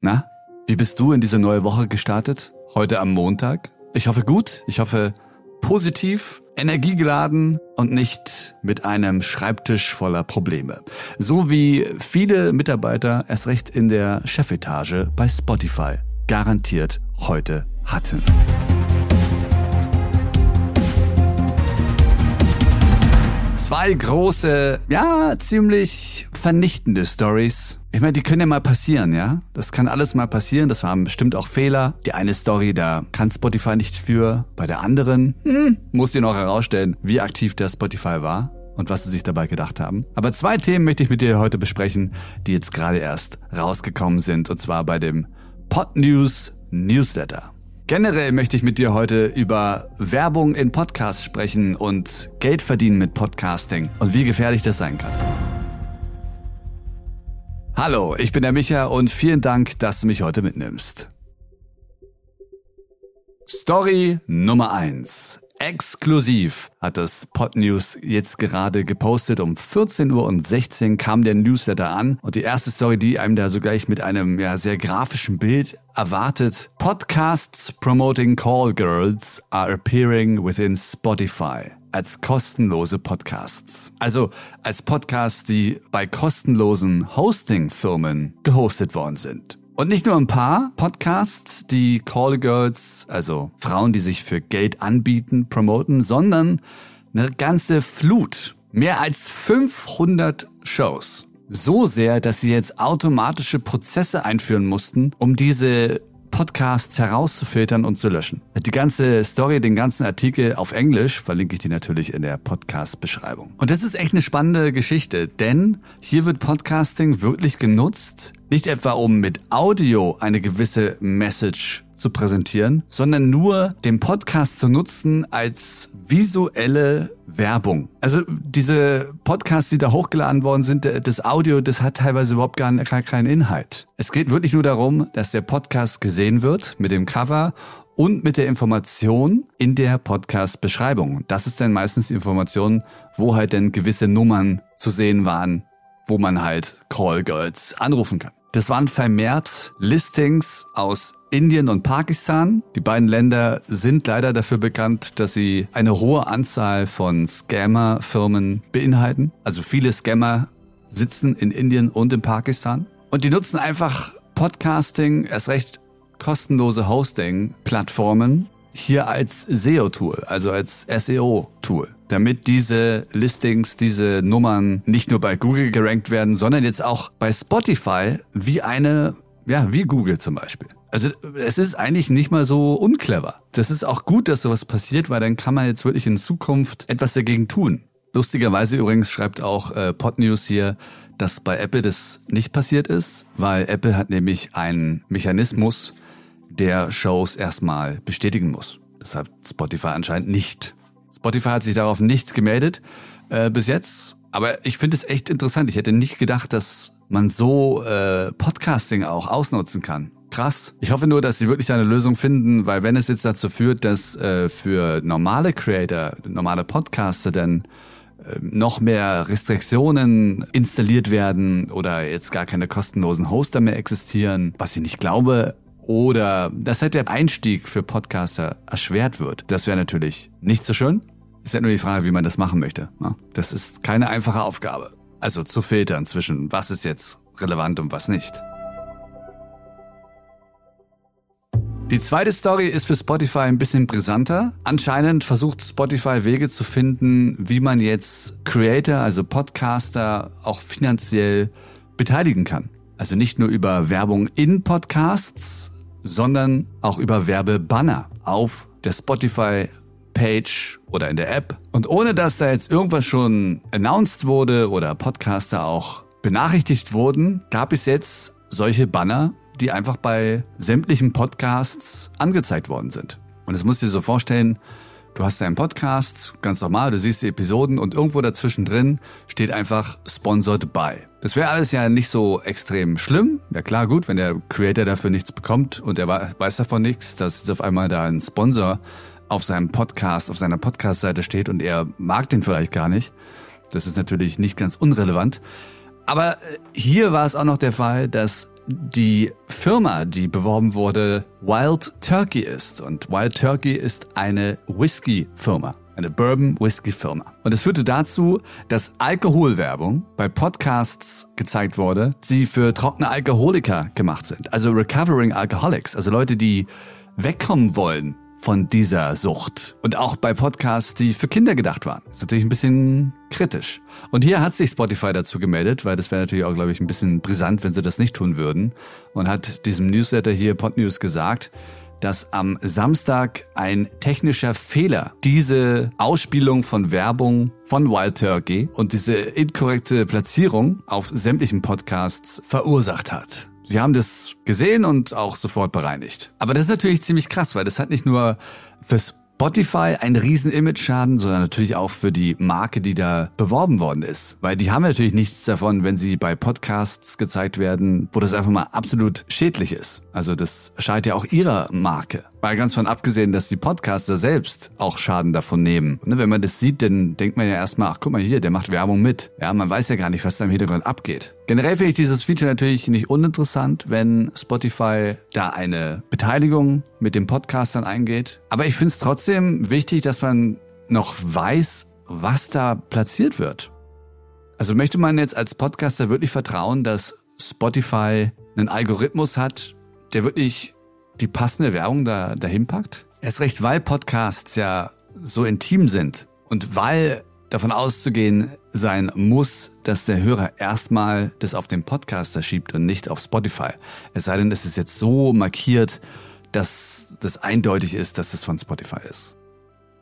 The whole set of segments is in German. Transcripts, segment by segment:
Na, wie bist du in diese neue Woche gestartet? Heute am Montag? Ich hoffe gut, ich hoffe positiv, energiegeladen und nicht mit einem Schreibtisch voller Probleme. So wie viele Mitarbeiter erst recht in der Chefetage bei Spotify garantiert heute hatten. Zwei große, ja, ziemlich vernichtende Stories. Ich meine, die können ja mal passieren, ja? Das kann alles mal passieren. Das waren bestimmt auch Fehler. Die eine Story, da kann Spotify nicht für. Bei der anderen, hm, muss dir noch herausstellen, wie aktiv der Spotify war und was sie sich dabei gedacht haben. Aber zwei Themen möchte ich mit dir heute besprechen, die jetzt gerade erst rausgekommen sind. Und zwar bei dem Pod News Newsletter. Generell möchte ich mit dir heute über Werbung in Podcasts sprechen und Geld verdienen mit Podcasting und wie gefährlich das sein kann. Hallo, ich bin der Micha und vielen Dank, dass du mich heute mitnimmst. Story Nummer eins. Exklusiv hat das Podnews jetzt gerade gepostet. Um 14 Uhr und 16 kam der Newsletter an und die erste Story, die einem da so gleich mit einem ja, sehr grafischen Bild erwartet. Podcasts promoting Call Girls are appearing within Spotify als kostenlose Podcasts. Also als Podcasts, die bei kostenlosen Hosting-Firmen gehostet worden sind. Und nicht nur ein paar Podcasts, die Call Girls, also Frauen, die sich für Geld anbieten, promoten, sondern eine ganze Flut. Mehr als 500 Shows. So sehr, dass sie jetzt automatische Prozesse einführen mussten, um diese Podcasts herauszufiltern und zu löschen. Die ganze Story, den ganzen Artikel auf Englisch verlinke ich dir natürlich in der Podcast-Beschreibung. Und das ist echt eine spannende Geschichte, denn hier wird Podcasting wirklich genutzt, nicht etwa um mit Audio eine gewisse Message zu präsentieren, sondern nur den Podcast zu nutzen als visuelle Werbung. Also diese Podcasts, die da hochgeladen worden sind, das Audio, das hat teilweise überhaupt gar, keinen Inhalt. Es geht wirklich nur darum, dass der Podcast gesehen wird mit dem Cover und mit der Information in der Podcast-Beschreibung. Das ist dann meistens die Information, wo halt dann gewisse Nummern zu sehen waren, wo man halt Call Girls anrufen kann. Das waren vermehrt Listings aus Indien und Pakistan. Die beiden Länder sind leider dafür bekannt, dass sie eine hohe Anzahl von Scammer-Firmen beinhalten. Also viele Scammer sitzen in Indien und in Pakistan. Und die nutzen einfach Podcasting, erst recht kostenlose Hosting-Plattformen, hier als SEO-Tool, also als SEO-Tool damit diese Listings, diese Nummern nicht nur bei Google gerankt werden, sondern jetzt auch bei Spotify wie eine, ja, wie Google zum Beispiel. Also es ist eigentlich nicht mal so unclever. Das ist auch gut, dass sowas passiert, weil dann kann man jetzt wirklich in Zukunft etwas dagegen tun. Lustigerweise übrigens schreibt auch äh, Podnews hier, dass bei Apple das nicht passiert ist, weil Apple hat nämlich einen Mechanismus, der Shows erstmal bestätigen muss. Das hat Spotify anscheinend nicht. Spotify hat sich darauf nichts gemeldet äh, bis jetzt. Aber ich finde es echt interessant. Ich hätte nicht gedacht, dass man so äh, Podcasting auch ausnutzen kann. Krass. Ich hoffe nur, dass sie wirklich eine Lösung finden, weil wenn es jetzt dazu führt, dass äh, für normale Creator, normale Podcaster dann äh, noch mehr Restriktionen installiert werden oder jetzt gar keine kostenlosen Hoster mehr existieren, was ich nicht glaube, oder dass halt der Einstieg für Podcaster erschwert wird. Das wäre natürlich nicht so schön. Ist ja nur die Frage, wie man das machen möchte. Ne? Das ist keine einfache Aufgabe. Also zu filtern zwischen was ist jetzt relevant und was nicht. Die zweite Story ist für Spotify ein bisschen brisanter. Anscheinend versucht Spotify Wege zu finden, wie man jetzt Creator, also Podcaster, auch finanziell beteiligen kann. Also nicht nur über Werbung in Podcasts, sondern auch über Werbebanner auf der Spotify Page oder in der App. Und ohne dass da jetzt irgendwas schon announced wurde oder Podcaster auch benachrichtigt wurden, gab es jetzt solche Banner, die einfach bei sämtlichen Podcasts angezeigt worden sind. Und das musst du dir so vorstellen, du hast deinen Podcast, ganz normal, du siehst die Episoden und irgendwo dazwischen drin steht einfach Sponsored by. Das wäre alles ja nicht so extrem schlimm. Ja klar, gut, wenn der Creator dafür nichts bekommt und er weiß davon nichts, dass jetzt auf einmal da ein Sponsor auf seinem Podcast, auf seiner Podcast-Seite steht und er mag den vielleicht gar nicht. Das ist natürlich nicht ganz unrelevant. Aber äh, hier war es auch noch der Fall, dass die Firma, die beworben wurde, Wild Turkey ist. Und Wild Turkey ist eine Whisky-Firma eine Bourbon-Whisky-Firma. Und es führte dazu, dass Alkoholwerbung bei Podcasts gezeigt wurde, die für trockene Alkoholiker gemacht sind. Also Recovering Alcoholics, also Leute, die wegkommen wollen von dieser Sucht. Und auch bei Podcasts, die für Kinder gedacht waren. Ist natürlich ein bisschen kritisch. Und hier hat sich Spotify dazu gemeldet, weil das wäre natürlich auch, glaube ich, ein bisschen brisant, wenn sie das nicht tun würden. Und hat diesem Newsletter hier Podnews gesagt, dass am Samstag ein technischer Fehler diese Ausspielung von Werbung von Wild Turkey und diese inkorrekte Platzierung auf sämtlichen Podcasts verursacht hat. Sie haben das gesehen und auch sofort bereinigt. Aber das ist natürlich ziemlich krass, weil das hat nicht nur fürs Spotify ein riesen Image-Schaden, sondern natürlich auch für die Marke, die da beworben worden ist. Weil die haben natürlich nichts davon, wenn sie bei Podcasts gezeigt werden, wo das einfach mal absolut schädlich ist. Also das schadet ja auch ihrer Marke. Weil ganz von abgesehen, dass die Podcaster selbst auch Schaden davon nehmen. Ne, wenn man das sieht, dann denkt man ja erstmal, ach guck mal hier, der macht Werbung mit. Ja, man weiß ja gar nicht, was da im Hintergrund abgeht. Generell finde ich dieses Feature natürlich nicht uninteressant, wenn Spotify da eine Beteiligung mit den Podcastern eingeht. Aber ich finde es trotzdem wichtig, dass man noch weiß, was da platziert wird. Also möchte man jetzt als Podcaster wirklich vertrauen, dass Spotify einen Algorithmus hat, der wirklich die passende Werbung da, dahin packt? Erst recht, weil Podcasts ja so intim sind und weil davon auszugehen sein muss, dass der Hörer erstmal das auf den Podcaster schiebt und nicht auf Spotify. Es sei denn, es ist jetzt so markiert, dass das eindeutig ist, dass das von Spotify ist.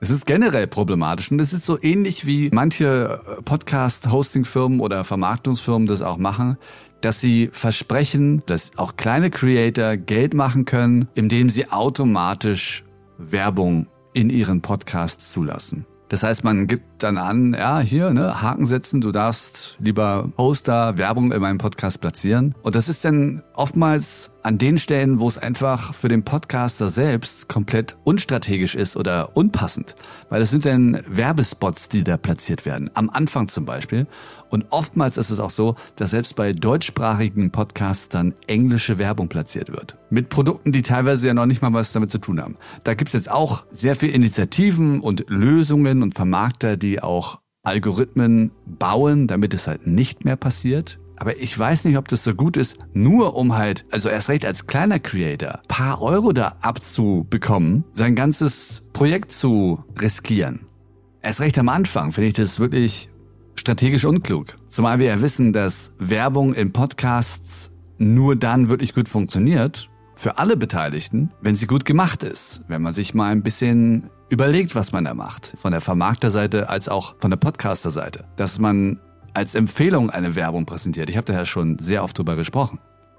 Es ist generell problematisch und es ist so ähnlich wie manche Podcast-Hosting-Firmen oder Vermarktungsfirmen das auch machen, dass sie versprechen, dass auch kleine Creator Geld machen können, indem sie automatisch Werbung in ihren Podcasts zulassen. Das heißt, man gibt dann an, ja, hier, ne, Haken setzen, du darfst lieber Poster, Werbung in meinem Podcast platzieren. Und das ist dann oftmals an den Stellen, wo es einfach für den Podcaster selbst komplett unstrategisch ist oder unpassend. Weil es sind dann Werbespots, die da platziert werden. Am Anfang zum Beispiel. Und oftmals ist es auch so, dass selbst bei deutschsprachigen Podcasts dann englische Werbung platziert wird. Mit Produkten, die teilweise ja noch nicht mal was damit zu tun haben. Da gibt's jetzt auch sehr viele Initiativen und Lösungen und Vermarkter, die auch Algorithmen bauen, damit es halt nicht mehr passiert. Aber ich weiß nicht, ob das so gut ist, nur um halt, also erst recht als kleiner Creator, paar Euro da abzubekommen, sein ganzes Projekt zu riskieren. Erst recht am Anfang finde ich das wirklich strategisch unklug. Zumal wir ja wissen, dass Werbung in Podcasts nur dann wirklich gut funktioniert, für alle Beteiligten, wenn sie gut gemacht ist. Wenn man sich mal ein bisschen überlegt, was man da macht. Von der Vermarkterseite als auch von der Podcaster-Seite. Dass man als Empfehlung eine Werbung präsentiert. Ich habe da ja schon sehr oft drüber gesprochen.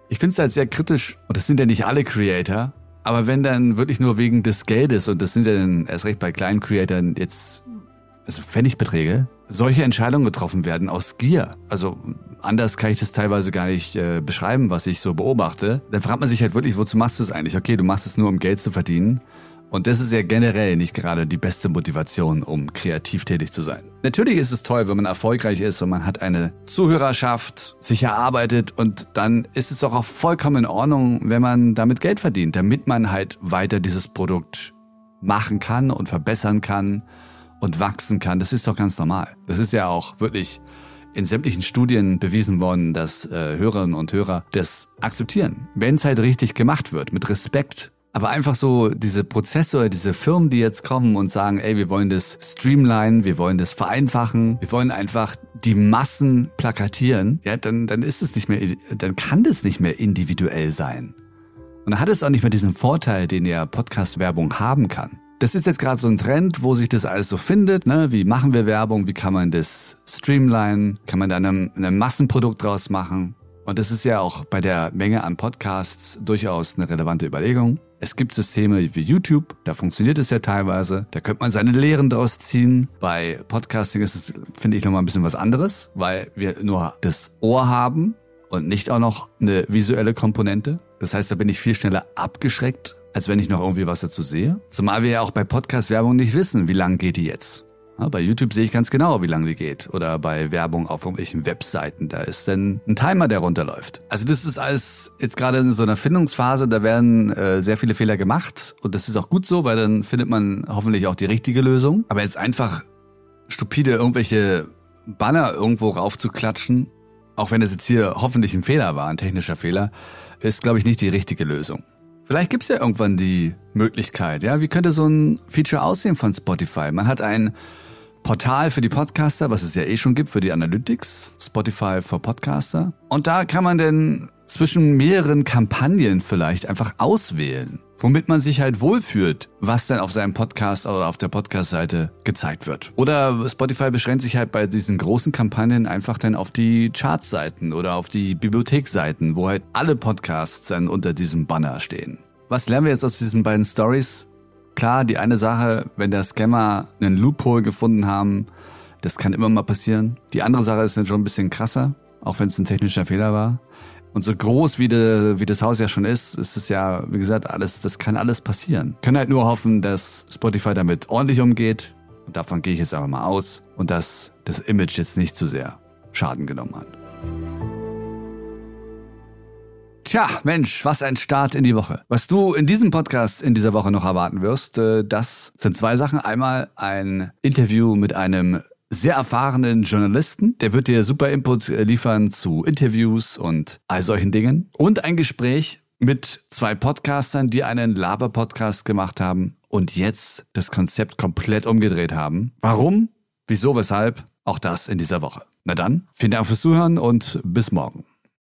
Ich finde es halt sehr kritisch, und das sind ja nicht alle Creator, aber wenn dann wirklich nur wegen des Geldes, und das sind ja dann erst recht bei kleinen Creatoren jetzt also Pfennigbeträge, solche Entscheidungen getroffen werden aus Gier. Also anders kann ich das teilweise gar nicht äh, beschreiben, was ich so beobachte. Dann fragt man sich halt wirklich, wozu machst du es eigentlich? Okay, du machst es nur, um Geld zu verdienen. Und das ist ja generell nicht gerade die beste Motivation, um kreativ tätig zu sein. Natürlich ist es toll, wenn man erfolgreich ist und man hat eine Zuhörerschaft sich erarbeitet und dann ist es doch auch vollkommen in Ordnung, wenn man damit Geld verdient, damit man halt weiter dieses Produkt machen kann und verbessern kann und wachsen kann. Das ist doch ganz normal. Das ist ja auch wirklich in sämtlichen Studien bewiesen worden, dass äh, Hörerinnen und Hörer das akzeptieren, wenn es halt richtig gemacht wird, mit Respekt aber einfach so diese Prozesse oder diese Firmen, die jetzt kommen und sagen, ey, wir wollen das streamline, wir wollen das vereinfachen, wir wollen einfach die Massen plakatieren, ja, dann, dann ist es nicht mehr, dann kann das nicht mehr individuell sein. Und dann hat es auch nicht mehr diesen Vorteil, den ja Podcast-Werbung haben kann. Das ist jetzt gerade so ein Trend, wo sich das alles so findet. Ne? Wie machen wir Werbung? Wie kann man das streamline? Kann man da ein Massenprodukt draus machen? Und das ist ja auch bei der Menge an Podcasts durchaus eine relevante Überlegung. Es gibt Systeme wie YouTube, da funktioniert es ja teilweise. Da könnte man seine Lehren daraus ziehen. Bei Podcasting ist es, finde ich, nochmal ein bisschen was anderes, weil wir nur das Ohr haben und nicht auch noch eine visuelle Komponente. Das heißt, da bin ich viel schneller abgeschreckt, als wenn ich noch irgendwie was dazu sehe. Zumal wir ja auch bei Podcast-Werbung nicht wissen, wie lang geht die jetzt. Bei YouTube sehe ich ganz genau, wie lange die geht. Oder bei Werbung auf irgendwelchen Webseiten. Da ist dann ein Timer, der runterläuft. Also das ist alles jetzt gerade in so einer Findungsphase. Da werden äh, sehr viele Fehler gemacht. Und das ist auch gut so, weil dann findet man hoffentlich auch die richtige Lösung. Aber jetzt einfach stupide irgendwelche Banner irgendwo raufzuklatschen, auch wenn das jetzt hier hoffentlich ein Fehler war, ein technischer Fehler, ist, glaube ich, nicht die richtige Lösung. Vielleicht gibt's ja irgendwann die Möglichkeit, ja, wie könnte so ein Feature aussehen von Spotify? Man hat ein Portal für die Podcaster, was es ja eh schon gibt, für die Analytics, Spotify for Podcaster. Und da kann man denn zwischen mehreren Kampagnen vielleicht einfach auswählen, womit man sich halt wohlfühlt, was dann auf seinem Podcast oder auf der Podcast-Seite gezeigt wird. Oder Spotify beschränkt sich halt bei diesen großen Kampagnen einfach dann auf die Chartseiten oder auf die Bibliothekseiten, wo halt alle Podcasts dann unter diesem Banner stehen. Was lernen wir jetzt aus diesen beiden Stories? Klar, die eine Sache, wenn der Scammer einen Loophole gefunden haben, das kann immer mal passieren. Die andere Sache ist dann schon ein bisschen krasser, auch wenn es ein technischer Fehler war. Und so groß wie, de, wie das Haus ja schon ist, ist es ja, wie gesagt, alles, das kann alles passieren. Können halt nur hoffen, dass Spotify damit ordentlich umgeht. Und davon gehe ich jetzt aber mal aus. Und dass das Image jetzt nicht zu sehr Schaden genommen hat. Tja, Mensch, was ein Start in die Woche. Was du in diesem Podcast in dieser Woche noch erwarten wirst, äh, das sind zwei Sachen. Einmal ein Interview mit einem sehr erfahrenen Journalisten. Der wird dir super Input äh, liefern zu Interviews und all solchen Dingen. Und ein Gespräch mit zwei Podcastern, die einen Laber-Podcast gemacht haben und jetzt das Konzept komplett umgedreht haben. Warum? Wieso? Weshalb? Auch das in dieser Woche. Na dann, vielen Dank fürs Zuhören und bis morgen.